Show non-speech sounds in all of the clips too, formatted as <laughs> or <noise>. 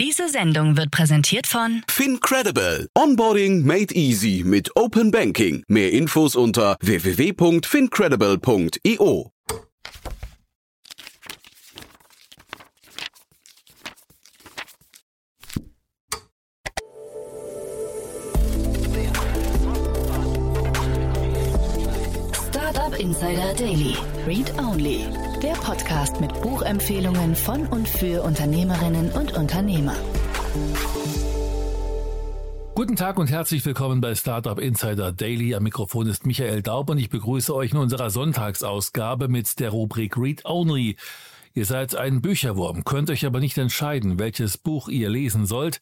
Diese Sendung wird präsentiert von FinCredible. Onboarding made easy mit Open Banking. Mehr Infos unter www.fincredible.io. Insider Daily. Read Only. Der Podcast mit Buchempfehlungen von und für Unternehmerinnen und Unternehmer. Guten Tag und herzlich willkommen bei Startup Insider Daily. Am Mikrofon ist Michael Daub und ich begrüße euch in unserer Sonntagsausgabe mit der Rubrik Read Only. Ihr seid ein Bücherwurm, könnt euch aber nicht entscheiden, welches Buch ihr lesen sollt.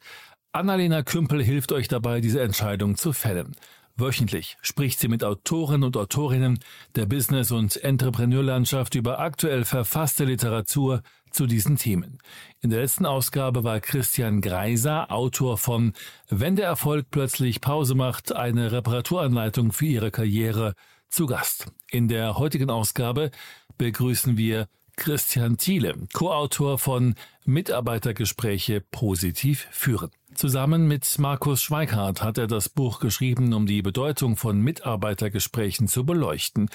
Annalena Kümpel hilft euch dabei, diese Entscheidung zu fällen. Wöchentlich spricht sie mit Autoren und Autorinnen der Business- und Entrepreneurlandschaft über aktuell verfasste Literatur zu diesen Themen. In der letzten Ausgabe war Christian Greiser, Autor von Wenn der Erfolg plötzlich Pause macht, eine Reparaturanleitung für ihre Karriere, zu Gast. In der heutigen Ausgabe begrüßen wir Christian Thiele, Co-Autor von Mitarbeitergespräche positiv führen. Zusammen mit Markus Schweikart hat er das Buch geschrieben, um die Bedeutung von Mitarbeitergesprächen zu beleuchten.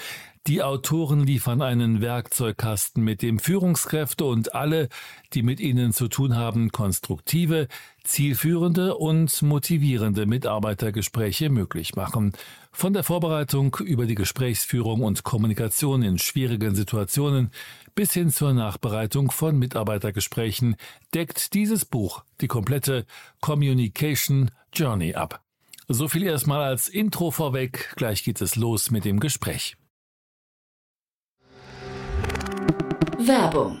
Die Autoren liefern einen Werkzeugkasten, mit dem Führungskräfte und alle, die mit ihnen zu tun haben, konstruktive, zielführende und motivierende Mitarbeitergespräche möglich machen. Von der Vorbereitung über die Gesprächsführung und Kommunikation in schwierigen Situationen bis hin zur Nachbereitung von Mitarbeitergesprächen deckt dieses Buch die komplette Communication Journey ab. So viel erstmal als Intro vorweg, gleich geht es los mit dem Gespräch. Werbung.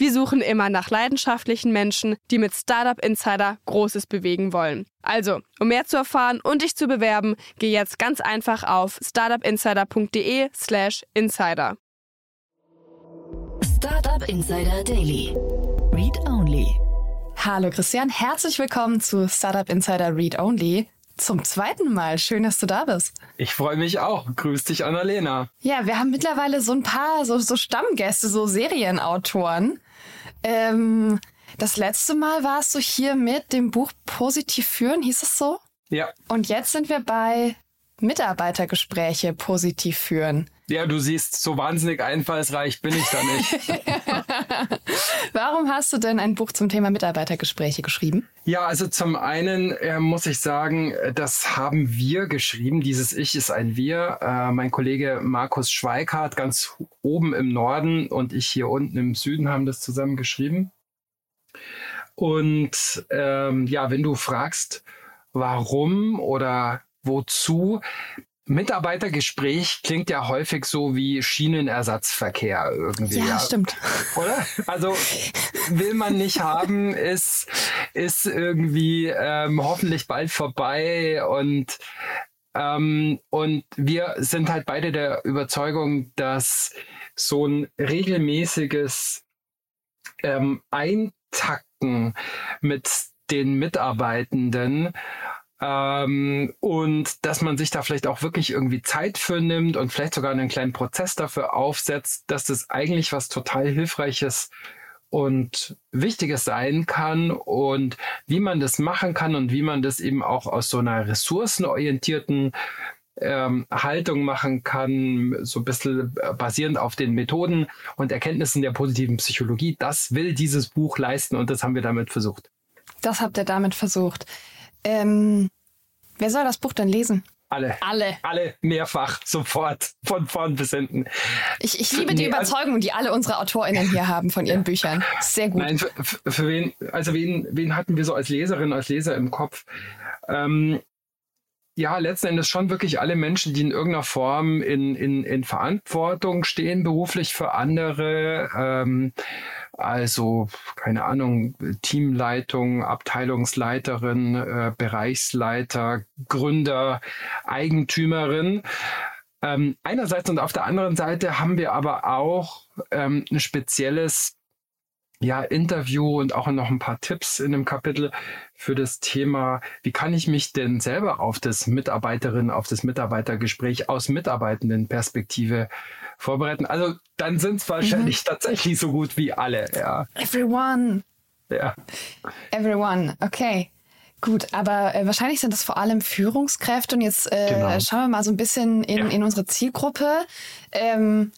Wir suchen immer nach leidenschaftlichen Menschen, die mit Startup Insider Großes bewegen wollen. Also, um mehr zu erfahren und dich zu bewerben, geh jetzt ganz einfach auf startupinsider.de/slash insider. Startup Insider Daily. Read Only. Hallo Christian, herzlich willkommen zu Startup Insider Read Only. Zum zweiten Mal. Schön, dass du da bist. Ich freue mich auch. Grüß dich, Annalena. Ja, wir haben mittlerweile so ein paar so, so Stammgäste, so Serienautoren. Ähm, das letzte Mal warst du hier mit dem Buch Positiv führen, hieß es so? Ja. Und jetzt sind wir bei Mitarbeitergespräche positiv führen. Ja, du siehst, so wahnsinnig einfallsreich bin ich da nicht. <laughs> Warum hast du denn ein Buch zum Thema Mitarbeitergespräche geschrieben? Ja, also zum einen äh, muss ich sagen, das haben wir geschrieben. Dieses Ich ist ein Wir. Äh, mein Kollege Markus Schweikart ganz oben im Norden und ich hier unten im Süden haben das zusammen geschrieben. Und ähm, ja, wenn du fragst, warum oder wozu, Mitarbeitergespräch klingt ja häufig so wie Schienenersatzverkehr irgendwie. Ja, ja, stimmt. Oder? Also will man nicht haben, ist, ist irgendwie ähm, hoffentlich bald vorbei und ähm, und wir sind halt beide der Überzeugung, dass so ein regelmäßiges ähm, Eintakten mit den Mitarbeitenden ähm, und dass man sich da vielleicht auch wirklich irgendwie Zeit für nimmt und vielleicht sogar einen kleinen Prozess dafür aufsetzt, dass das eigentlich was total Hilfreiches und Wichtiges sein kann und wie man das machen kann und wie man das eben auch aus so einer ressourcenorientierten ähm, Haltung machen kann, so ein bisschen basierend auf den Methoden und Erkenntnissen der positiven Psychologie. Das will dieses Buch leisten und das haben wir damit versucht. Das habt ihr damit versucht. Ähm, wer soll das Buch denn lesen? Alle. Alle. Alle mehrfach, sofort, von vorn bis hinten. Ich, ich liebe die nee, also Überzeugung, die alle unsere AutorInnen hier haben von ihren <laughs> ja. Büchern. Sehr gut. Nein, für, für, wen, also wen, wen hatten wir so als Leserin, als Leser im Kopf? Ähm, ja, letzten Endes schon wirklich alle Menschen, die in irgendeiner Form in, in, in Verantwortung stehen, beruflich für andere, ähm, Also, keine Ahnung, Teamleitung, Abteilungsleiterin, äh, Bereichsleiter, Gründer, Eigentümerin. Ähm, einerseits und auf der anderen Seite haben wir aber auch ähm, ein spezielles ja, Interview und auch noch ein paar Tipps in dem Kapitel für das Thema, wie kann ich mich denn selber auf das Mitarbeiterin, auf das Mitarbeitergespräch aus mitarbeitenden Perspektive vorbereiten. Also dann sind es wahrscheinlich mhm. tatsächlich so gut wie alle, ja. Everyone. Ja. Everyone, okay. Gut, aber äh, wahrscheinlich sind das vor allem Führungskräfte und jetzt äh, genau. schauen wir mal so ein bisschen in, ja. in unsere Zielgruppe. Ähm,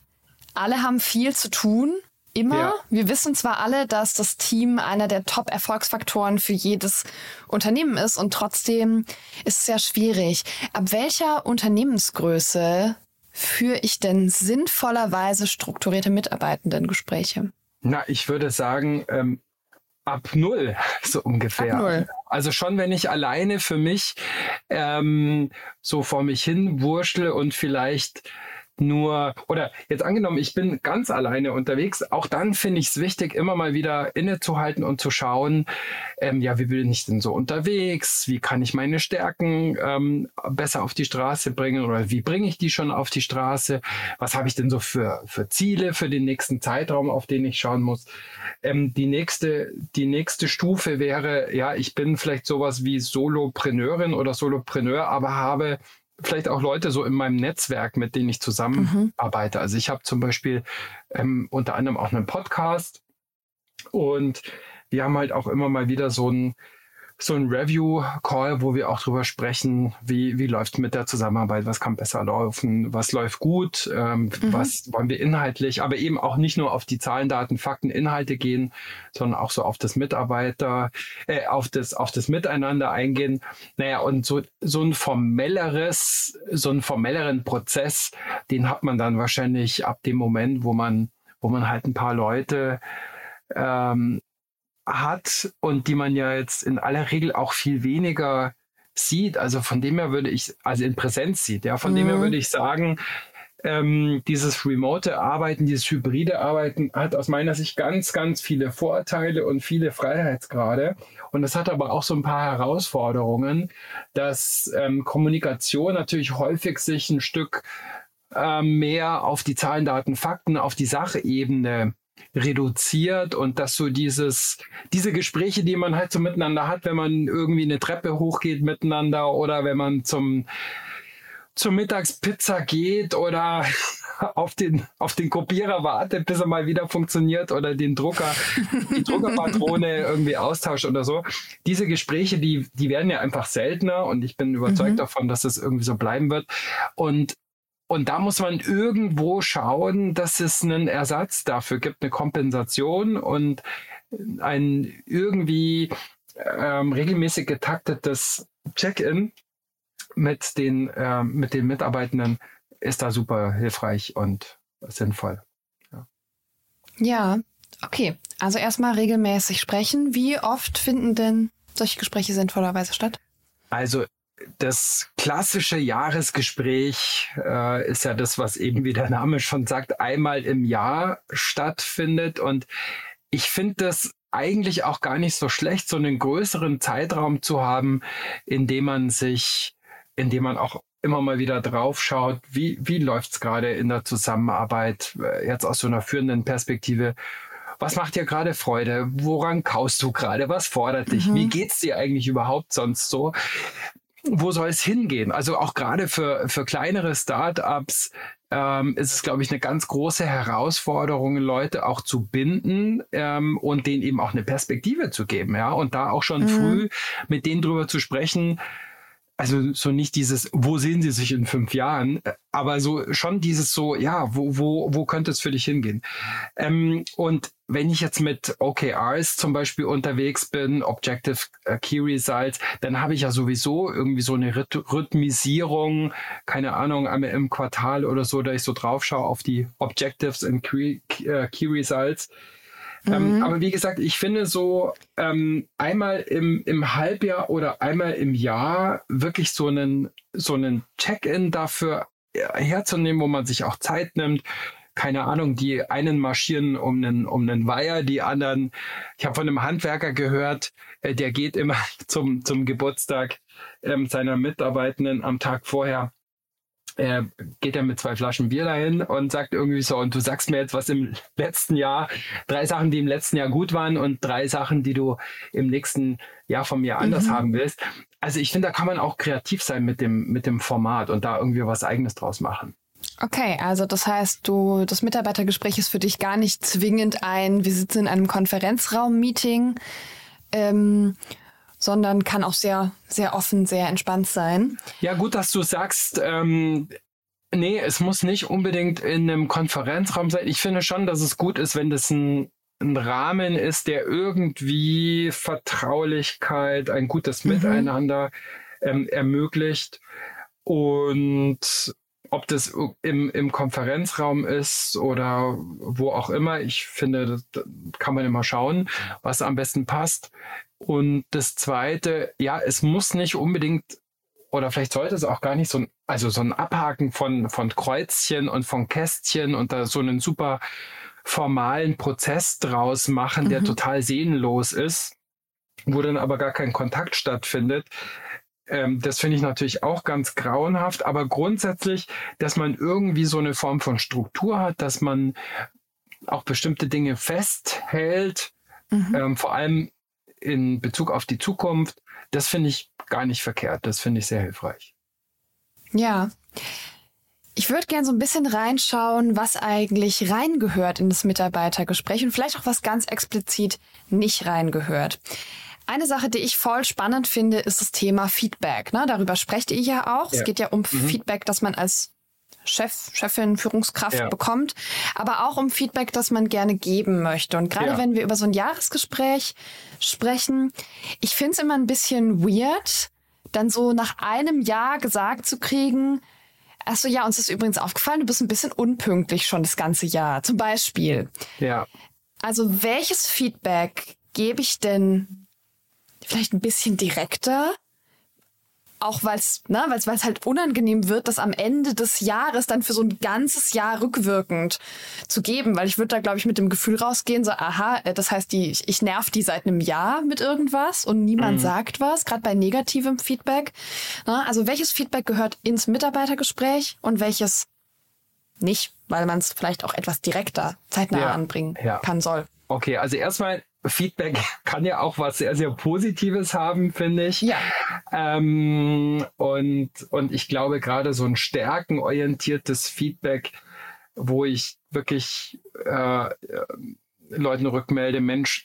alle haben viel zu tun immer. Ja. Wir wissen zwar alle, dass das Team einer der Top-Erfolgsfaktoren für jedes Unternehmen ist und trotzdem ist es sehr schwierig. Ab welcher Unternehmensgröße führe ich denn sinnvollerweise strukturierte Mitarbeitendengespräche? Na, ich würde sagen, ähm, ab null, <laughs> so ungefähr. Ab null. Also schon, wenn ich alleine für mich ähm, so vor mich hin wurschtle und vielleicht nur, oder jetzt angenommen, ich bin ganz alleine unterwegs, auch dann finde ich es wichtig, immer mal wieder innezuhalten und zu schauen, ähm, ja, wie bin ich denn so unterwegs? Wie kann ich meine Stärken ähm, besser auf die Straße bringen oder wie bringe ich die schon auf die Straße? Was habe ich denn so für, für Ziele für den nächsten Zeitraum, auf den ich schauen muss? Ähm, die nächste, die nächste Stufe wäre, ja, ich bin vielleicht sowas wie Solopreneurin oder Solopreneur, aber habe vielleicht auch Leute so in meinem Netzwerk, mit denen ich zusammenarbeite. Mhm. Also ich habe zum Beispiel ähm, unter anderem auch einen Podcast und wir haben halt auch immer mal wieder so ein so ein Review-Call, wo wir auch drüber sprechen, wie, wie läuft mit der Zusammenarbeit, was kann besser laufen, was läuft gut, ähm, mhm. was wollen wir inhaltlich, aber eben auch nicht nur auf die Zahlen, Daten, Fakten, Inhalte gehen, sondern auch so auf das Mitarbeiter, äh, auf das, auf das Miteinander eingehen. Naja, und so, so ein formelleres, so einen formelleren Prozess, den hat man dann wahrscheinlich ab dem Moment, wo man, wo man halt ein paar Leute ähm, hat und die man ja jetzt in aller Regel auch viel weniger sieht. Also von dem her würde ich, also in Präsenz sieht, ja, von mhm. dem her mhm. würde ich sagen, ähm, dieses remote Arbeiten, dieses hybride Arbeiten hat aus meiner Sicht ganz, ganz viele Vorteile und viele Freiheitsgrade. Und es hat aber auch so ein paar Herausforderungen, dass ähm, Kommunikation natürlich häufig sich ein Stück äh, mehr auf die Zahlen, Daten, Fakten, auf die Sachebene reduziert und dass so dieses, diese Gespräche, die man halt so miteinander hat, wenn man irgendwie eine Treppe hochgeht miteinander oder wenn man zum, zur Mittagspizza geht oder <laughs> auf den, auf den Kopierer wartet, bis er mal wieder funktioniert oder den Drucker, die Druckerpatrone <laughs> irgendwie austauscht oder so. Diese Gespräche, die, die werden ja einfach seltener und ich bin überzeugt mhm. davon, dass es irgendwie so bleiben wird. Und und da muss man irgendwo schauen, dass es einen Ersatz dafür gibt, eine Kompensation und ein irgendwie ähm, regelmäßig getaktetes Check-in mit den, äh, mit den Mitarbeitenden ist da super hilfreich und sinnvoll. Ja, ja okay. Also erstmal regelmäßig sprechen. Wie oft finden denn solche Gespräche sinnvollerweise statt? Also das klassische Jahresgespräch äh, ist ja das, was eben wie der Name schon sagt, einmal im Jahr stattfindet. Und ich finde das eigentlich auch gar nicht so schlecht, so einen größeren Zeitraum zu haben, in dem man sich, in dem man auch immer mal wieder drauf schaut, wie, wie läuft's gerade in der Zusammenarbeit, äh, jetzt aus so einer führenden Perspektive. Was macht dir gerade Freude? Woran kaust du gerade? Was fordert dich? Mhm. Wie geht's dir eigentlich überhaupt sonst so? Wo soll es hingehen? Also auch gerade für, für kleinere Startups ähm, ist es, glaube ich, eine ganz große Herausforderung, Leute auch zu binden ähm, und denen eben auch eine Perspektive zu geben, ja, und da auch schon mhm. früh mit denen drüber zu sprechen, also so nicht dieses, wo sehen Sie sich in fünf Jahren, aber so schon dieses so, ja, wo, wo, wo könnte es für dich hingehen? Ähm, und wenn ich jetzt mit OKRs zum Beispiel unterwegs bin, Objective äh, Key Results, dann habe ich ja sowieso irgendwie so eine Rhythmisierung, keine Ahnung, einmal im Quartal oder so, da ich so drauf schaue auf die Objectives und Key, äh, Key Results. Ähm, mhm. aber wie gesagt, ich finde so ähm, einmal im, im Halbjahr oder einmal im Jahr wirklich so einen, so einen Check-in dafür herzunehmen, wo man sich auch Zeit nimmt, keine Ahnung, die einen marschieren um einen, um einen Weiher, die anderen, ich habe von einem Handwerker gehört, äh, der geht immer <laughs> zum, zum Geburtstag ähm, seiner Mitarbeitenden am Tag vorher äh, geht er mit zwei Flaschen Bier dahin und sagt irgendwie so, und du sagst mir jetzt, was im letzten Jahr, drei Sachen, die im letzten Jahr gut waren und drei Sachen, die du im nächsten Jahr von mir anders mhm. haben willst. Also ich finde, da kann man auch kreativ sein mit dem, mit dem Format und da irgendwie was eigenes draus machen. Okay, also das heißt, du, das Mitarbeitergespräch ist für dich gar nicht zwingend ein, wir sitzen in einem Konferenzraum-Meeting, ähm, sondern kann auch sehr, sehr offen, sehr entspannt sein. Ja, gut, dass du sagst, ähm, nee, es muss nicht unbedingt in einem Konferenzraum sein. Ich finde schon, dass es gut ist, wenn das ein, ein Rahmen ist, der irgendwie Vertraulichkeit, ein gutes mhm. Miteinander ähm, ermöglicht. Und ob das im, im Konferenzraum ist oder wo auch immer, ich finde, das kann man immer schauen, was am besten passt. Und das Zweite, ja, es muss nicht unbedingt oder vielleicht sollte es auch gar nicht so ein, also so ein Abhaken von, von Kreuzchen und von Kästchen und da so einen super formalen Prozess draus machen, der mhm. total sehnlos ist, wo dann aber gar kein Kontakt stattfindet. Ähm, das finde ich natürlich auch ganz grauenhaft, aber grundsätzlich, dass man irgendwie so eine Form von Struktur hat, dass man auch bestimmte Dinge festhält, mhm. ähm, vor allem in Bezug auf die Zukunft, das finde ich gar nicht verkehrt. Das finde ich sehr hilfreich. Ja. Ich würde gerne so ein bisschen reinschauen, was eigentlich reingehört in das Mitarbeitergespräch und vielleicht auch was ganz explizit nicht reingehört. Eine Sache, die ich voll spannend finde, ist das Thema Feedback. Ne? Darüber sprecht ihr ja auch. Ja. Es geht ja um mhm. Feedback, das man als Chef, Chefin, Führungskraft ja. bekommt, aber auch um Feedback, das man gerne geben möchte. Und gerade ja. wenn wir über so ein Jahresgespräch sprechen, ich finde es immer ein bisschen weird, dann so nach einem Jahr gesagt zu kriegen, Achso, ja, uns ist übrigens aufgefallen, du bist ein bisschen unpünktlich schon das ganze Jahr. Zum Beispiel. Ja. Also, welches Feedback gebe ich denn vielleicht ein bisschen direkter. Auch weil es ne, weil's, weil's halt unangenehm wird, das am Ende des Jahres dann für so ein ganzes Jahr rückwirkend zu geben. Weil ich würde da, glaube ich, mit dem Gefühl rausgehen, so, aha, äh, das heißt, die, ich nerv die seit einem Jahr mit irgendwas und niemand mhm. sagt was, gerade bei negativem Feedback. Ne, also welches Feedback gehört ins Mitarbeitergespräch und welches nicht, weil man es vielleicht auch etwas direkter zeitnah ja, anbringen ja. kann soll. Okay, also erstmal Feedback <laughs> kann ja auch was sehr, sehr Positives haben, finde ich. Ja. Ähm, und, und ich glaube, gerade so ein stärkenorientiertes Feedback, wo ich wirklich äh, Leuten rückmelde, Mensch,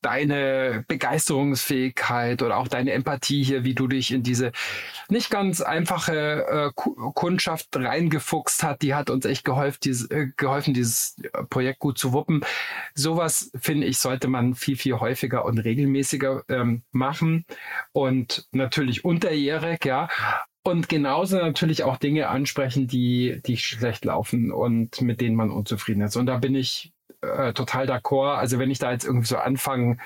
deine Begeisterungsfähigkeit oder auch deine Empathie hier, wie du dich in diese nicht ganz einfache äh, Kundschaft reingefuchst hat, die hat uns echt geholfen, dieses, äh, geholfen, dieses Projekt gut zu wuppen. Sowas, finde ich, sollte man viel, viel häufiger und regelmäßiger ähm, machen und natürlich unterjährig, ja. Und genauso natürlich auch Dinge ansprechen, die, die schlecht laufen und mit denen man unzufrieden ist. Und da bin ich äh, total d'accord. Also wenn ich da jetzt irgendwie so anfange,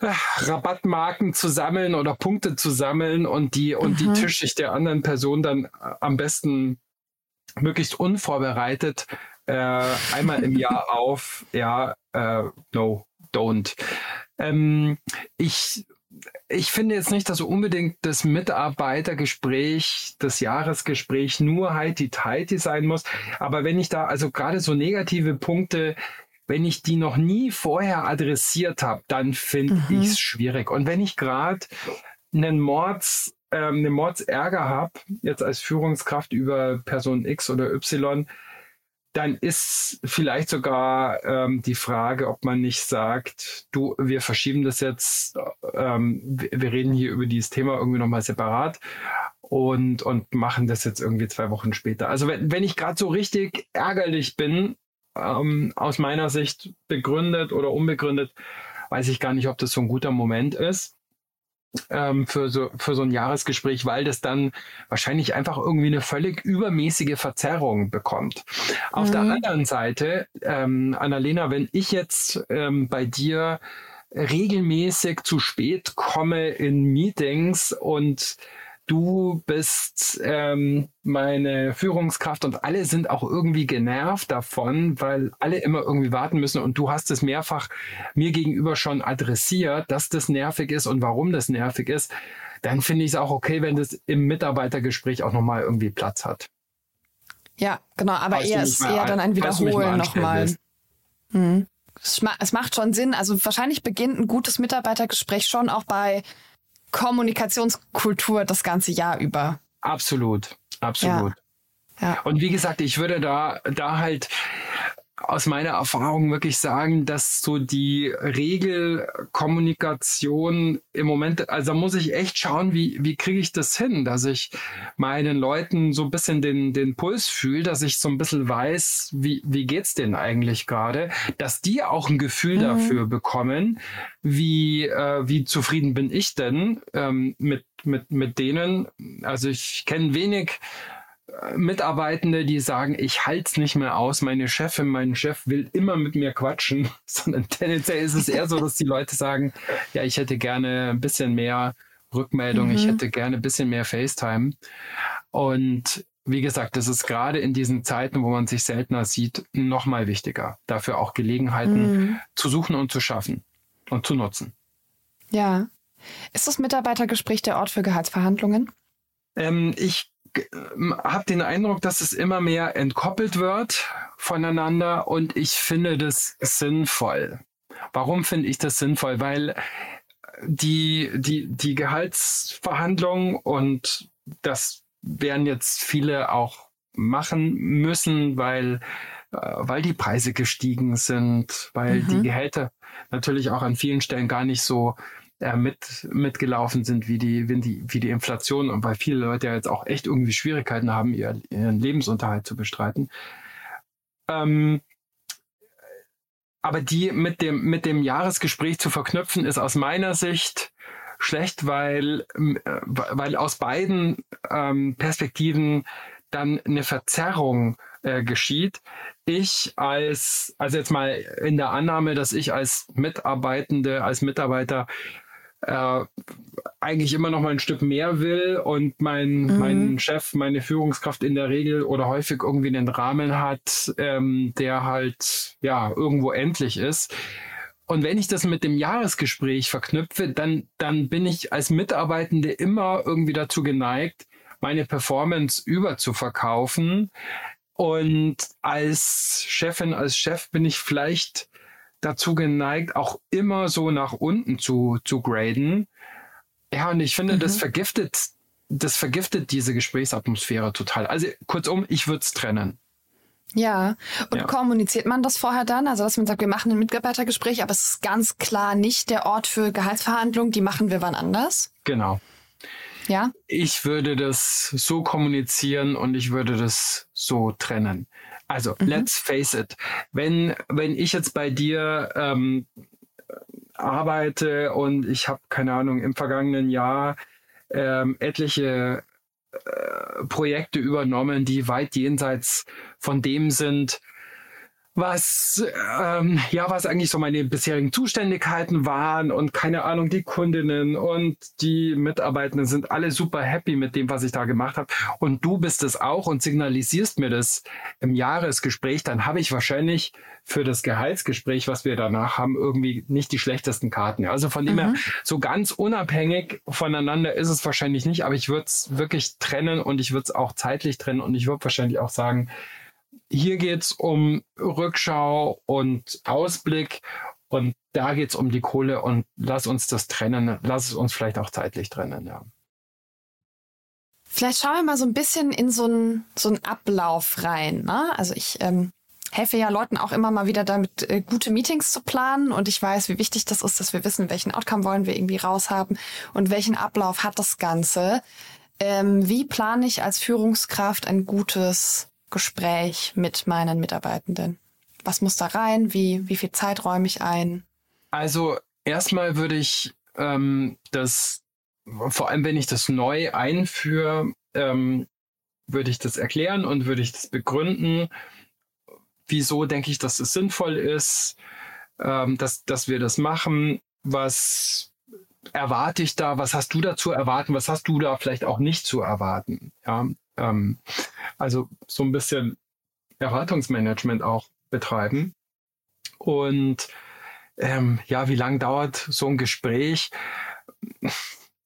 äh, Rabattmarken zu sammeln oder Punkte zu sammeln und die und mhm. die Tischschicht der anderen Person dann äh, am besten möglichst unvorbereitet äh, einmal im Jahr <laughs> auf, ja, äh, no, don't. Ähm, ich ich finde jetzt nicht, dass unbedingt das Mitarbeitergespräch, das Jahresgespräch nur heiti-teiti sein muss. Aber wenn ich da also gerade so negative Punkte, wenn ich die noch nie vorher adressiert habe, dann finde mhm. ich es schwierig. Und wenn ich gerade einen Mords, ähm, einen Mordsärger habe, jetzt als Führungskraft über Person X oder Y, dann ist vielleicht sogar ähm, die Frage, ob man nicht sagt, du, wir verschieben das jetzt, ähm, wir reden hier über dieses Thema irgendwie nochmal separat und, und machen das jetzt irgendwie zwei Wochen später. Also wenn, wenn ich gerade so richtig ärgerlich bin, ähm, aus meiner Sicht begründet oder unbegründet, weiß ich gar nicht, ob das so ein guter Moment ist ähm, für, so, für so ein Jahresgespräch, weil das dann wahrscheinlich einfach irgendwie eine völlig übermäßige Verzerrung bekommt. Auf mhm. der anderen Seite, ähm, Annalena, wenn ich jetzt ähm, bei dir regelmäßig zu spät komme in Meetings und du bist ähm, meine Führungskraft und alle sind auch irgendwie genervt davon, weil alle immer irgendwie warten müssen und du hast es mehrfach mir gegenüber schon adressiert, dass das nervig ist und warum das nervig ist, dann finde ich es auch okay, wenn das im Mitarbeitergespräch auch nochmal irgendwie Platz hat. Ja, genau, aber eher ist eher dann ein Wiederholen nochmal. Hm. Es macht schon Sinn. Also wahrscheinlich beginnt ein gutes Mitarbeitergespräch schon auch bei Kommunikationskultur das ganze Jahr über. Absolut, absolut. Ja. ja. Und wie gesagt, ich würde da, da halt aus meiner Erfahrung wirklich sagen, dass so die Regelkommunikation im Moment, also da muss ich echt schauen, wie, wie kriege ich das hin, dass ich meinen Leuten so ein bisschen den, den Puls fühle, dass ich so ein bisschen weiß, wie, wie geht's denen eigentlich gerade, dass die auch ein Gefühl mhm. dafür bekommen, wie, äh, wie zufrieden bin ich denn ähm, mit, mit, mit denen. Also ich kenne wenig Mitarbeitende, die sagen, ich halte es nicht mehr aus, meine Chefin, mein Chef will immer mit mir quatschen, <laughs> sondern tendenziell ist es eher so, dass die Leute sagen, ja, ich hätte gerne ein bisschen mehr Rückmeldung, mhm. ich hätte gerne ein bisschen mehr FaceTime. Und wie gesagt, das ist gerade in diesen Zeiten, wo man sich seltener sieht, noch mal wichtiger, dafür auch Gelegenheiten mhm. zu suchen und zu schaffen und zu nutzen. Ja. Ist das Mitarbeitergespräch der Ort für Gehaltsverhandlungen? Ähm, ich habe den Eindruck, dass es immer mehr entkoppelt wird voneinander und ich finde das sinnvoll. Warum finde ich das sinnvoll? Weil die, die, die Gehaltsverhandlungen und das werden jetzt viele auch machen müssen, weil, äh, weil die Preise gestiegen sind, weil mhm. die Gehälter natürlich auch an vielen Stellen gar nicht so äh, mit, mitgelaufen sind wie die, wie, die, wie die Inflation und weil viele Leute ja jetzt auch echt irgendwie Schwierigkeiten haben, ihr, ihren Lebensunterhalt zu bestreiten. Ähm, aber die mit dem, mit dem Jahresgespräch zu verknüpfen, ist aus meiner Sicht schlecht, weil, äh, weil aus beiden ähm, Perspektiven dann eine Verzerrung äh, geschieht. Ich als, also jetzt mal in der Annahme, dass ich als Mitarbeitende, als Mitarbeiter äh, eigentlich immer noch mal ein Stück mehr will und mein, mhm. mein Chef, meine Führungskraft in der Regel oder häufig irgendwie einen Rahmen hat, ähm, der halt ja irgendwo endlich ist. Und wenn ich das mit dem Jahresgespräch verknüpfe, dann, dann bin ich als Mitarbeitende immer irgendwie dazu geneigt, meine Performance überzuverkaufen. Und als Chefin, als Chef bin ich vielleicht dazu geneigt, auch immer so nach unten zu, zu graden. Ja, und ich finde, mhm. das vergiftet, das vergiftet diese Gesprächsatmosphäre total. Also kurzum, ich würde es trennen. Ja, und ja. kommuniziert man das vorher dann? Also, dass man sagt, wir machen ein Mitarbeitergespräch, aber es ist ganz klar nicht der Ort für Gehaltsverhandlungen, die machen wir wann anders? Genau. Ja. Ich würde das so kommunizieren und ich würde das so trennen. Also, mhm. let's face it. Wenn, wenn ich jetzt bei dir ähm, arbeite und ich habe, keine Ahnung, im vergangenen Jahr ähm, etliche äh, Projekte übernommen, die weit jenseits von dem sind, was ähm, ja was eigentlich so meine bisherigen Zuständigkeiten waren und keine Ahnung die Kundinnen und die Mitarbeitenden sind alle super happy mit dem was ich da gemacht habe und du bist es auch und signalisierst mir das im Jahresgespräch. Dann habe ich wahrscheinlich für das Gehaltsgespräch was wir danach haben irgendwie nicht die schlechtesten Karten. Also von dem mhm. her so ganz unabhängig voneinander ist es wahrscheinlich nicht aber ich würde es wirklich trennen und ich würde es auch zeitlich trennen und ich würde wahrscheinlich auch sagen hier geht es um Rückschau und Ausblick und da geht es um die Kohle und lass uns das trennen, lass es uns vielleicht auch zeitlich trennen, ja. Vielleicht schauen wir mal so ein bisschen in so einen so Ablauf rein. Ne? Also ich ähm, helfe ja Leuten auch immer mal wieder damit, äh, gute Meetings zu planen. Und ich weiß, wie wichtig das ist, dass wir wissen, welchen Outcome wollen wir irgendwie raushaben und welchen Ablauf hat das Ganze. Ähm, wie plane ich als Führungskraft ein gutes Gespräch mit meinen Mitarbeitenden? Was muss da rein? Wie, wie viel Zeit räume ich ein? Also erstmal würde ich ähm, das, vor allem wenn ich das neu einführe, ähm, würde ich das erklären und würde ich das begründen. Wieso denke ich, dass es sinnvoll ist, ähm, dass, dass wir das machen? Was erwarte ich da, was hast du da zu erwarten, was hast du da vielleicht auch nicht zu erwarten. Ja, ähm, also so ein bisschen Erwartungsmanagement auch betreiben. Und ähm, ja, wie lange dauert so ein Gespräch?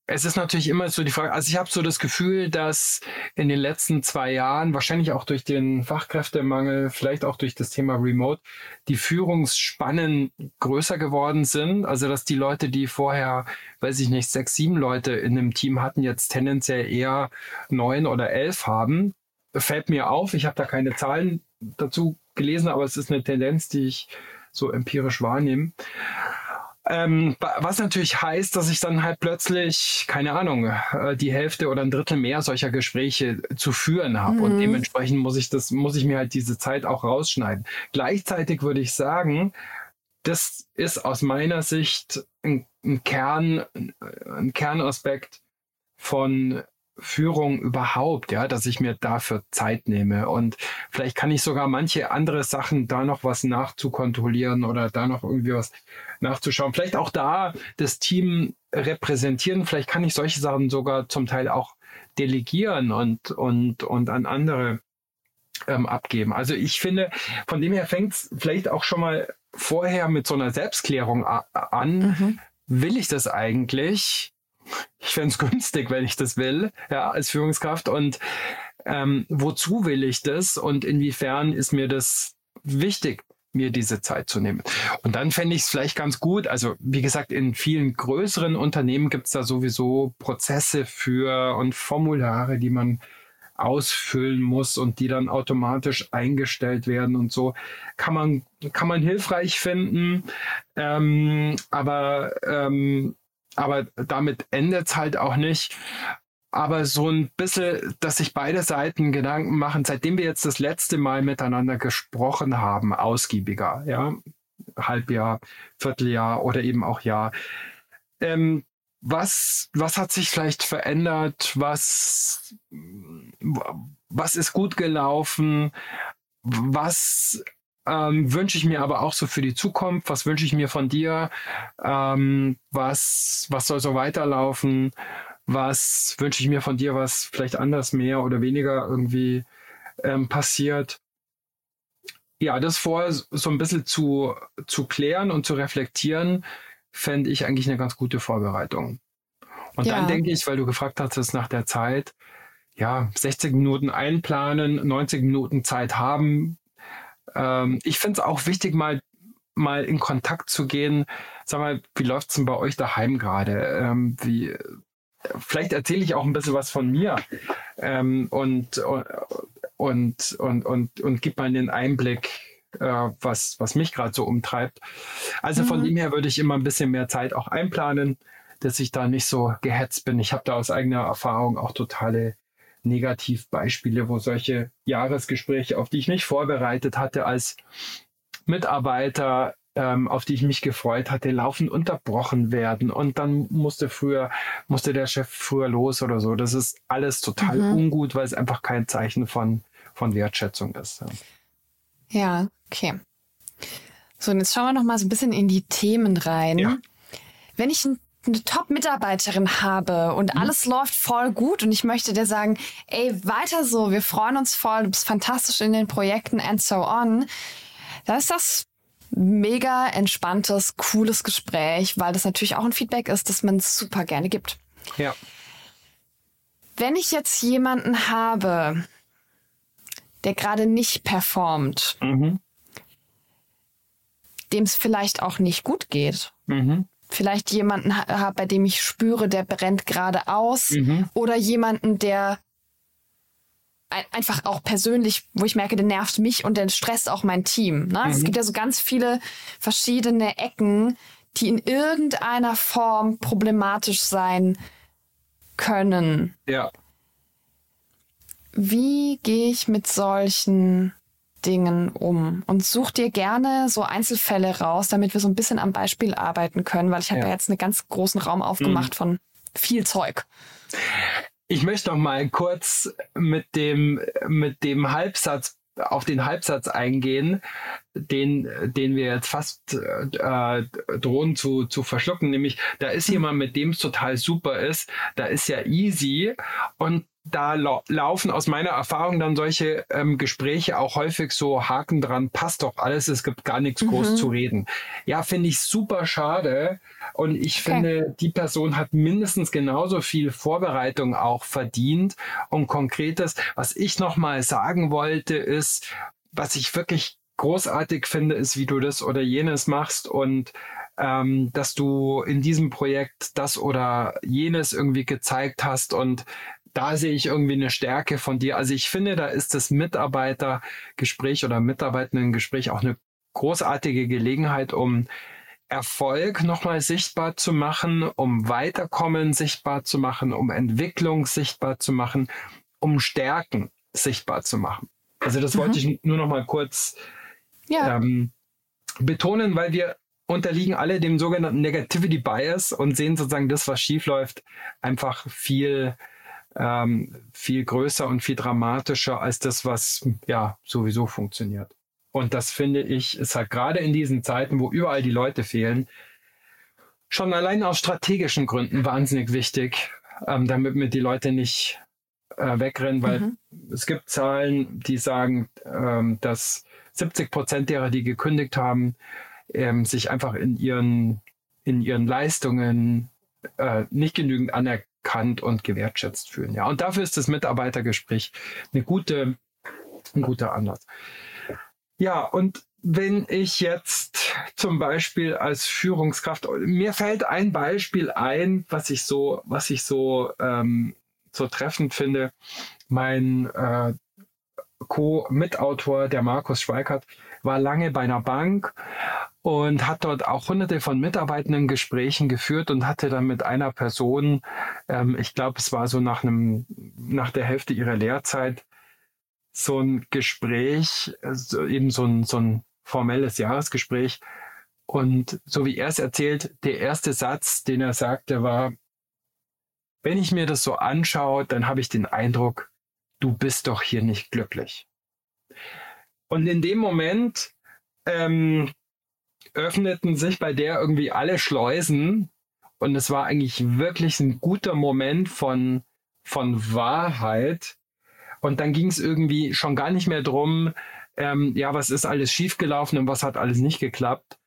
Es ist natürlich immer so die Frage, also ich habe so das Gefühl, dass in den letzten zwei Jahren, wahrscheinlich auch durch den Fachkräftemangel, vielleicht auch durch das Thema Remote, die Führungsspannen größer geworden sind. Also dass die Leute, die vorher, weiß ich nicht, sechs, sieben Leute in einem Team hatten, jetzt tendenziell eher neun oder elf haben. Fällt mir auf, ich habe da keine Zahlen dazu gelesen, aber es ist eine Tendenz, die ich so empirisch wahrnehme. Ähm, was natürlich heißt, dass ich dann halt plötzlich, keine Ahnung, äh, die Hälfte oder ein Drittel mehr solcher Gespräche zu führen habe. Mhm. Und dementsprechend muss ich das, muss ich mir halt diese Zeit auch rausschneiden. Gleichzeitig würde ich sagen, das ist aus meiner Sicht ein, ein Kern, ein Kernaspekt von Führung überhaupt, ja, dass ich mir dafür Zeit nehme. Und vielleicht kann ich sogar manche andere Sachen da noch was nachzukontrollieren oder da noch irgendwie was nachzuschauen. Vielleicht auch da das Team repräsentieren. Vielleicht kann ich solche Sachen sogar zum Teil auch delegieren und, und, und an andere ähm, abgeben. Also ich finde, von dem her fängt es vielleicht auch schon mal vorher mit so einer Selbstklärung an. Mhm. Will ich das eigentlich? Ich fände es <laughs> günstig, wenn ich das will, ja, als Führungskraft. Und ähm, wozu will ich das und inwiefern ist mir das wichtig? mir diese Zeit zu nehmen. Und dann fände ich es vielleicht ganz gut, also wie gesagt, in vielen größeren Unternehmen gibt es da sowieso Prozesse für und Formulare, die man ausfüllen muss und die dann automatisch eingestellt werden und so kann man kann man hilfreich finden, ähm, aber ähm, aber damit endet es halt auch nicht aber so ein bisschen, dass sich beide Seiten Gedanken machen, seitdem wir jetzt das letzte Mal miteinander gesprochen haben, ausgiebiger, ja, Halbjahr, Vierteljahr oder eben auch Jahr. Ähm, was, was hat sich vielleicht verändert? Was, was ist gut gelaufen? Was ähm, wünsche ich mir aber auch so für die Zukunft? Was wünsche ich mir von dir? Ähm, was, was soll so weiterlaufen? was wünsche ich mir von dir, was vielleicht anders mehr oder weniger irgendwie ähm, passiert. Ja, das vorher so ein bisschen zu, zu klären und zu reflektieren, fände ich eigentlich eine ganz gute Vorbereitung. Und ja. dann denke ich, weil du gefragt hast, nach der Zeit, ja, 60 Minuten einplanen, 90 Minuten Zeit haben. Ähm, ich finde es auch wichtig, mal, mal in Kontakt zu gehen. Sag mal, wie läuft es denn bei euch daheim gerade? Ähm, wie, vielleicht erzähle ich auch ein bisschen was von mir ähm, und, und, und, und, und gib mal einen Einblick, äh, was, was mich gerade so umtreibt. Also mhm. von dem her würde ich immer ein bisschen mehr Zeit auch einplanen, dass ich da nicht so gehetzt bin. Ich habe da aus eigener Erfahrung auch totale Negativbeispiele, wo solche Jahresgespräche, auf die ich mich vorbereitet hatte als Mitarbeiter, ähm, auf die ich mich gefreut hatte, laufend unterbrochen werden und dann musste früher, musste der Chef früher los oder so. Das ist alles total mhm. ungut, weil es einfach kein Zeichen von, von Wertschätzung ist. Ja. ja, okay. So, und jetzt schauen wir noch mal so ein bisschen in die Themen rein. Ja. Wenn ich ein eine Top-Mitarbeiterin habe und mhm. alles läuft voll gut und ich möchte dir sagen, ey, weiter so, wir freuen uns voll, du bist fantastisch in den Projekten and so on, dann ist das mega entspanntes, cooles Gespräch, weil das natürlich auch ein Feedback ist, das man super gerne gibt. Ja. Wenn ich jetzt jemanden habe, der gerade nicht performt, mhm. dem es vielleicht auch nicht gut geht, mhm. Vielleicht jemanden habe, bei dem ich spüre, der brennt gerade aus, mhm. oder jemanden, der einfach auch persönlich, wo ich merke, der nervt mich und der stresst auch mein Team. Ne? Mhm. Es gibt ja so ganz viele verschiedene Ecken, die in irgendeiner Form problematisch sein können. Ja. Wie gehe ich mit solchen Dingen um? Und such dir gerne so Einzelfälle raus, damit wir so ein bisschen am Beispiel arbeiten können, weil ich habe ja. ja jetzt einen ganz großen Raum aufgemacht mhm. von viel Zeug. Ich möchte noch mal kurz mit dem, mit dem Halbsatz auf den Halbsatz eingehen, den, den wir jetzt fast äh, drohen zu, zu verschlucken, nämlich da ist jemand, mit dem es total super ist, da ist ja easy und da lau laufen aus meiner Erfahrung dann solche ähm, Gespräche auch häufig so Haken dran, passt doch alles, es gibt gar nichts groß mhm. zu reden. Ja, finde ich super schade. Und ich okay. finde, die Person hat mindestens genauso viel Vorbereitung auch verdient und Konkretes. Was ich nochmal sagen wollte, ist, was ich wirklich großartig finde, ist, wie du das oder jenes machst und ähm, dass du in diesem Projekt das oder jenes irgendwie gezeigt hast und da sehe ich irgendwie eine Stärke von dir. Also ich finde, da ist das Mitarbeitergespräch oder Mitarbeitendengespräch auch eine großartige Gelegenheit, um Erfolg nochmal sichtbar zu machen, um Weiterkommen sichtbar zu machen, um Entwicklung sichtbar zu machen, um Stärken sichtbar zu machen. Also das mhm. wollte ich nur noch mal kurz ja. ähm, betonen, weil wir unterliegen alle dem sogenannten Negativity Bias und sehen sozusagen das, was schief läuft, einfach viel ähm, viel größer und viel dramatischer als das, was ja sowieso funktioniert. Und das finde ich, ist halt gerade in diesen Zeiten, wo überall die Leute fehlen, schon allein aus strategischen Gründen wahnsinnig wichtig, ähm, damit mir die Leute nicht äh, wegrennen, weil mhm. es gibt Zahlen, die sagen, ähm, dass 70 Prozent derer, die gekündigt haben, ähm, sich einfach in ihren, in ihren Leistungen äh, nicht genügend anerkennen anerkannt und gewertschätzt fühlen. Ja, und dafür ist das Mitarbeitergespräch eine gute, ein guter Anlass. Ja, und wenn ich jetzt zum Beispiel als Führungskraft, mir fällt ein Beispiel ein, was ich so, was ich so, ähm, so treffend finde. Mein äh, Co-Mitautor, der Markus Schweikert, war lange bei einer Bank und hat dort auch hunderte von Mitarbeitenden Gesprächen geführt und hatte dann mit einer Person, ähm, ich glaube, es war so nach einem, nach der Hälfte ihrer Lehrzeit, so ein Gespräch, so eben so ein, so ein formelles Jahresgespräch. Und so wie er es erzählt, der erste Satz, den er sagte, war, wenn ich mir das so anschaue, dann habe ich den Eindruck, du bist doch hier nicht glücklich. Und in dem Moment ähm, öffneten sich bei der irgendwie alle Schleusen und es war eigentlich wirklich ein guter Moment von, von Wahrheit. Und dann ging es irgendwie schon gar nicht mehr drum, ähm, ja, was ist alles schiefgelaufen und was hat alles nicht geklappt,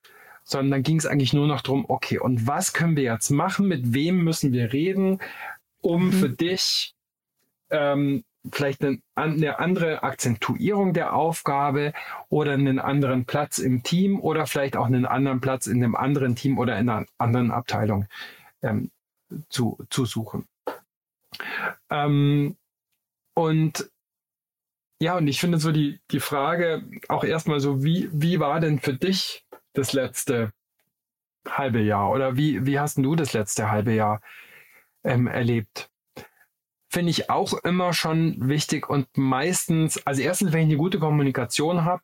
sondern dann ging es eigentlich nur noch drum, okay, und was können wir jetzt machen, mit wem müssen wir reden, um mhm. für dich ähm, vielleicht eine, andere Akzentuierung der Aufgabe oder einen anderen Platz im Team oder vielleicht auch einen anderen Platz in einem anderen Team oder in einer anderen Abteilung ähm, zu, zu suchen. Ähm, und ja, und ich finde so die, die Frage auch erstmal so, wie, wie war denn für dich das letzte halbe Jahr oder wie, wie hast du das letzte halbe Jahr ähm, erlebt? Finde ich auch immer schon wichtig und meistens, also erstens, wenn ich eine gute Kommunikation habe,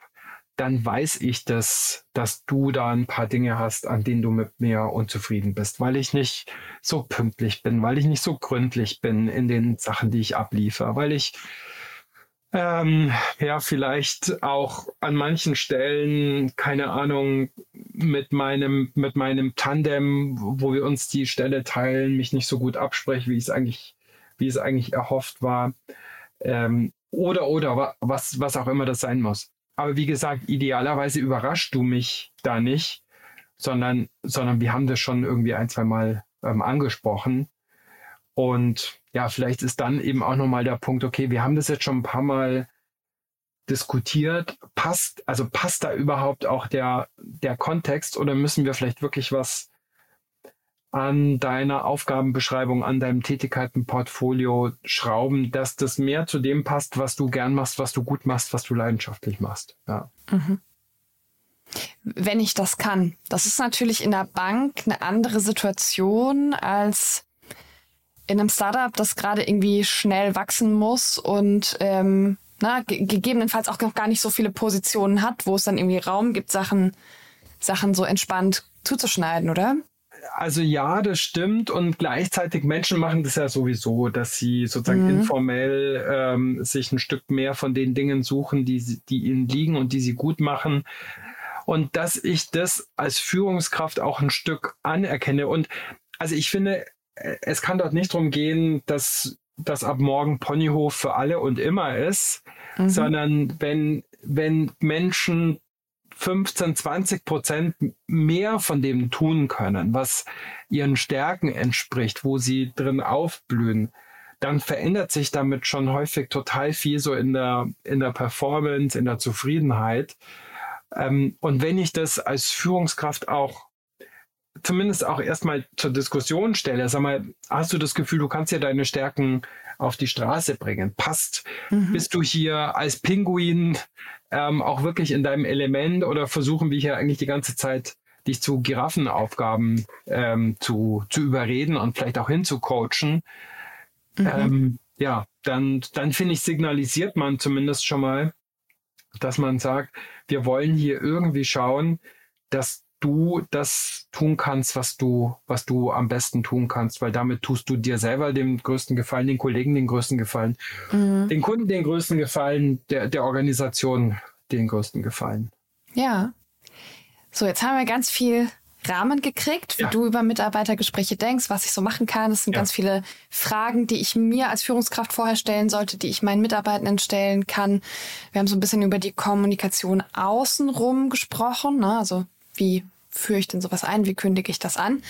dann weiß ich, dass, dass du da ein paar Dinge hast, an denen du mit mir unzufrieden bist, weil ich nicht so pünktlich bin, weil ich nicht so gründlich bin in den Sachen, die ich abliefere, weil ich ähm, ja vielleicht auch an manchen Stellen, keine Ahnung, mit meinem, mit meinem Tandem, wo wir uns die Stelle teilen, mich nicht so gut abspreche, wie ich es eigentlich wie es eigentlich erhofft war. Ähm, oder, oder, was, was auch immer das sein muss. Aber wie gesagt, idealerweise überrascht du mich da nicht, sondern, sondern wir haben das schon irgendwie ein, zwei Mal ähm, angesprochen. Und ja, vielleicht ist dann eben auch nochmal der Punkt, okay, wir haben das jetzt schon ein paar Mal diskutiert. Passt, also passt da überhaupt auch der, der Kontext oder müssen wir vielleicht wirklich was an deiner Aufgabenbeschreibung, an deinem Tätigkeitenportfolio schrauben, dass das mehr zu dem passt, was du gern machst, was du gut machst, was du leidenschaftlich machst. Ja. Mhm. Wenn ich das kann. Das ist natürlich in der Bank eine andere Situation als in einem Startup, das gerade irgendwie schnell wachsen muss und ähm, na, gegebenenfalls auch noch gar nicht so viele Positionen hat, wo es dann irgendwie Raum gibt, Sachen, Sachen so entspannt zuzuschneiden, oder? Also ja, das stimmt. Und gleichzeitig Menschen machen das ja sowieso, dass sie sozusagen mhm. informell ähm, sich ein Stück mehr von den Dingen suchen, die, die ihnen liegen und die sie gut machen. Und dass ich das als Führungskraft auch ein Stück anerkenne. Und also ich finde, es kann dort nicht darum gehen, dass das ab morgen Ponyhof für alle und immer ist, mhm. sondern wenn, wenn Menschen 15, 20 Prozent mehr von dem tun können, was ihren Stärken entspricht, wo sie drin aufblühen, dann verändert sich damit schon häufig total viel so in der, in der Performance, in der Zufriedenheit. Ähm, und wenn ich das als Führungskraft auch zumindest auch erstmal zur Diskussion stelle, sag mal, hast du das Gefühl, du kannst ja deine Stärken auf die Straße bringen? Passt? Mhm. Bist du hier als Pinguin ähm, auch wirklich in deinem Element oder versuchen wir hier eigentlich die ganze Zeit dich zu Giraffenaufgaben ähm, zu, zu überreden und vielleicht auch hinzucoachen? Mhm. Ähm, ja, dann, dann finde ich, signalisiert man zumindest schon mal, dass man sagt, wir wollen hier irgendwie schauen, dass du das tun kannst, was du, was du am besten tun kannst, weil damit tust du dir selber den größten Gefallen, den Kollegen den größten Gefallen, mhm. den Kunden den größten Gefallen, der, der Organisation den größten Gefallen. Ja. So, jetzt haben wir ganz viel Rahmen gekriegt, wie ja. du über Mitarbeitergespräche denkst, was ich so machen kann. Es sind ja. ganz viele Fragen, die ich mir als Führungskraft vorher stellen sollte, die ich meinen Mitarbeitenden stellen kann. Wir haben so ein bisschen über die Kommunikation außenrum gesprochen, ne? also wie führe ich denn sowas ein, wie kündige ich das an.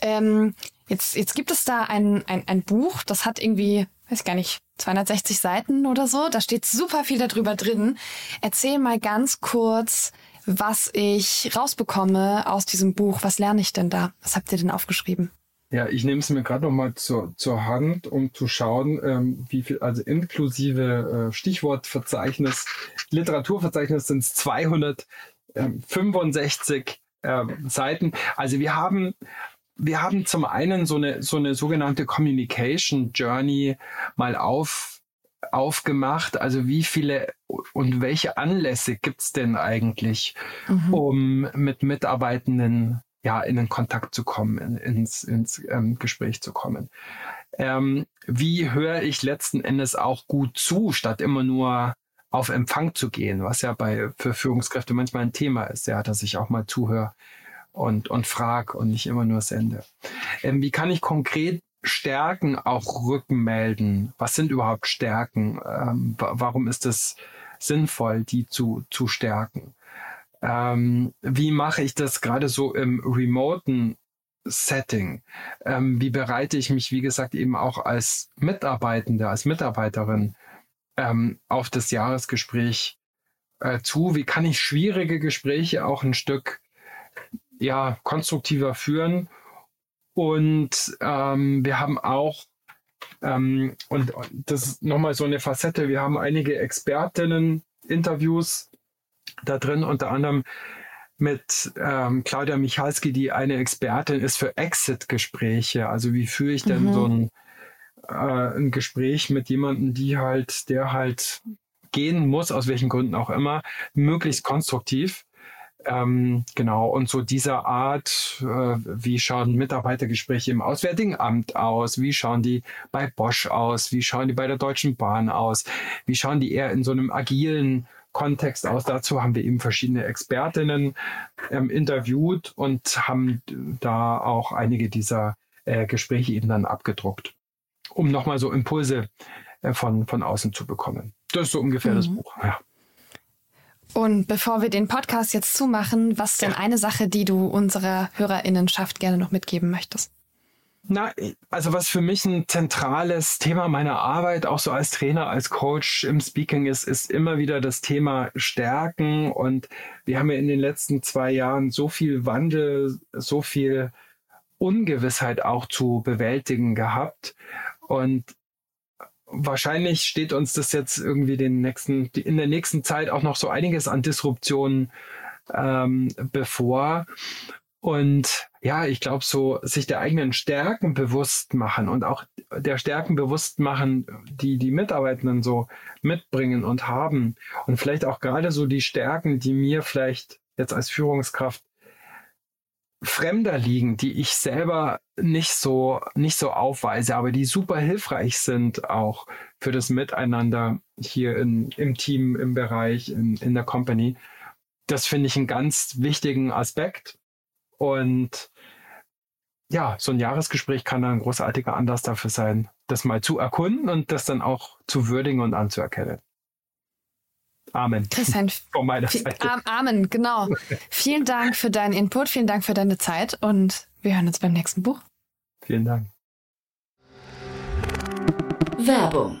Ähm, jetzt, jetzt gibt es da ein, ein, ein Buch, das hat irgendwie, weiß gar nicht, 260 Seiten oder so, da steht super viel darüber drin. Erzähl mal ganz kurz, was ich rausbekomme aus diesem Buch. Was lerne ich denn da? Was habt ihr denn aufgeschrieben? Ja, ich nehme es mir gerade nochmal zur, zur Hand, um zu schauen, ähm, wie viel, also inklusive äh, Stichwortverzeichnis, Literaturverzeichnis sind es 200 65 ähm, ähm, Seiten. Also wir haben wir haben zum einen so eine, so eine sogenannte Communication Journey mal auf, aufgemacht. Also wie viele und welche Anlässe gibt es denn eigentlich, mhm. um mit Mitarbeitenden ja in den Kontakt zu kommen, in, ins, ins ähm, Gespräch zu kommen. Ähm, wie höre ich letzten Endes auch gut zu, statt immer nur auf Empfang zu gehen, was ja bei für Führungskräfte manchmal ein Thema ist, ja, dass ich auch mal zuhöre und, und frag und nicht immer nur sende. Ähm, wie kann ich konkret Stärken auch rückmelden? Was sind überhaupt Stärken? Ähm, warum ist es sinnvoll, die zu, zu stärken? Ähm, wie mache ich das gerade so im remoten Setting? Ähm, wie bereite ich mich, wie gesagt, eben auch als Mitarbeitende, als Mitarbeiterin ähm, auf das Jahresgespräch äh, zu? Wie kann ich schwierige Gespräche auch ein Stück ja, konstruktiver führen. Und ähm, wir haben auch, ähm, und das ist nochmal so eine Facette, wir haben einige Expertinnen-Interviews da drin, unter anderem mit ähm, Claudia Michalski, die eine Expertin ist für Exit-Gespräche. Also wie führe ich denn mhm. so ein, äh, ein Gespräch mit jemandem, die halt, der halt gehen muss, aus welchen Gründen auch immer, möglichst konstruktiv. Ähm, genau, und so dieser Art, äh, wie schauen Mitarbeitergespräche im Auswärtigen Amt aus, wie schauen die bei Bosch aus, wie schauen die bei der Deutschen Bahn aus, wie schauen die eher in so einem agilen Kontext aus. Dazu haben wir eben verschiedene Expertinnen ähm, interviewt und haben da auch einige dieser äh, Gespräche eben dann abgedruckt, um nochmal so Impulse äh, von, von außen zu bekommen. Das ist so ungefähr mhm. das Buch. Ja. Und bevor wir den Podcast jetzt zumachen, was denn ja. eine Sache, die du unserer HörerInnenschaft gerne noch mitgeben möchtest? Na, also was für mich ein zentrales Thema meiner Arbeit, auch so als Trainer, als Coach im Speaking ist, ist immer wieder das Thema Stärken. Und wir haben ja in den letzten zwei Jahren so viel Wandel, so viel Ungewissheit auch zu bewältigen gehabt. Und wahrscheinlich steht uns das jetzt irgendwie den nächsten, in der nächsten Zeit auch noch so einiges an Disruptionen ähm, bevor. Und ja, ich glaube, so sich der eigenen Stärken bewusst machen und auch der Stärken bewusst machen, die die Mitarbeitenden so mitbringen und haben. Und vielleicht auch gerade so die Stärken, die mir vielleicht jetzt als Führungskraft fremder liegen, die ich selber nicht so, nicht so aufweise, aber die super hilfreich sind auch für das Miteinander hier in, im Team, im Bereich, in, in der Company. Das finde ich einen ganz wichtigen Aspekt. Und ja, so ein Jahresgespräch kann dann ein großartiger Anlass dafür sein, das mal zu erkunden und das dann auch zu würdigen und anzuerkennen. Amen. Christian, <laughs> von meiner Seite. Amen, genau. vielen Dank für deinen Input, vielen Dank für deine Zeit und wir hören uns beim nächsten Buch. Vielen Dank. Werbung.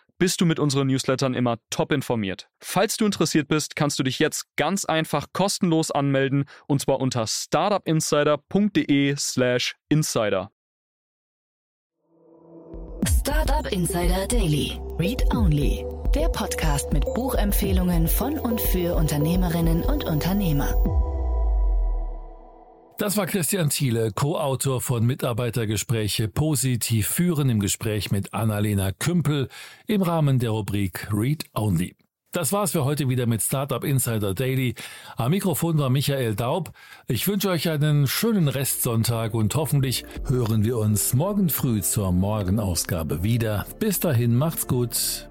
bist du mit unseren Newslettern immer top informiert. Falls du interessiert bist, kannst du dich jetzt ganz einfach kostenlos anmelden und zwar unter startupinsider.de/slash insider. Startup Insider Daily. Read Only. Der Podcast mit Buchempfehlungen von und für Unternehmerinnen und Unternehmer. Das war Christian Thiele, Co-Autor von Mitarbeitergespräche Positiv führen im Gespräch mit Annalena Kümpel im Rahmen der Rubrik Read Only. Das war's für heute wieder mit Startup Insider Daily. Am Mikrofon war Michael Daub. Ich wünsche euch einen schönen Restsonntag und hoffentlich hören wir uns morgen früh zur Morgenausgabe wieder. Bis dahin macht's gut.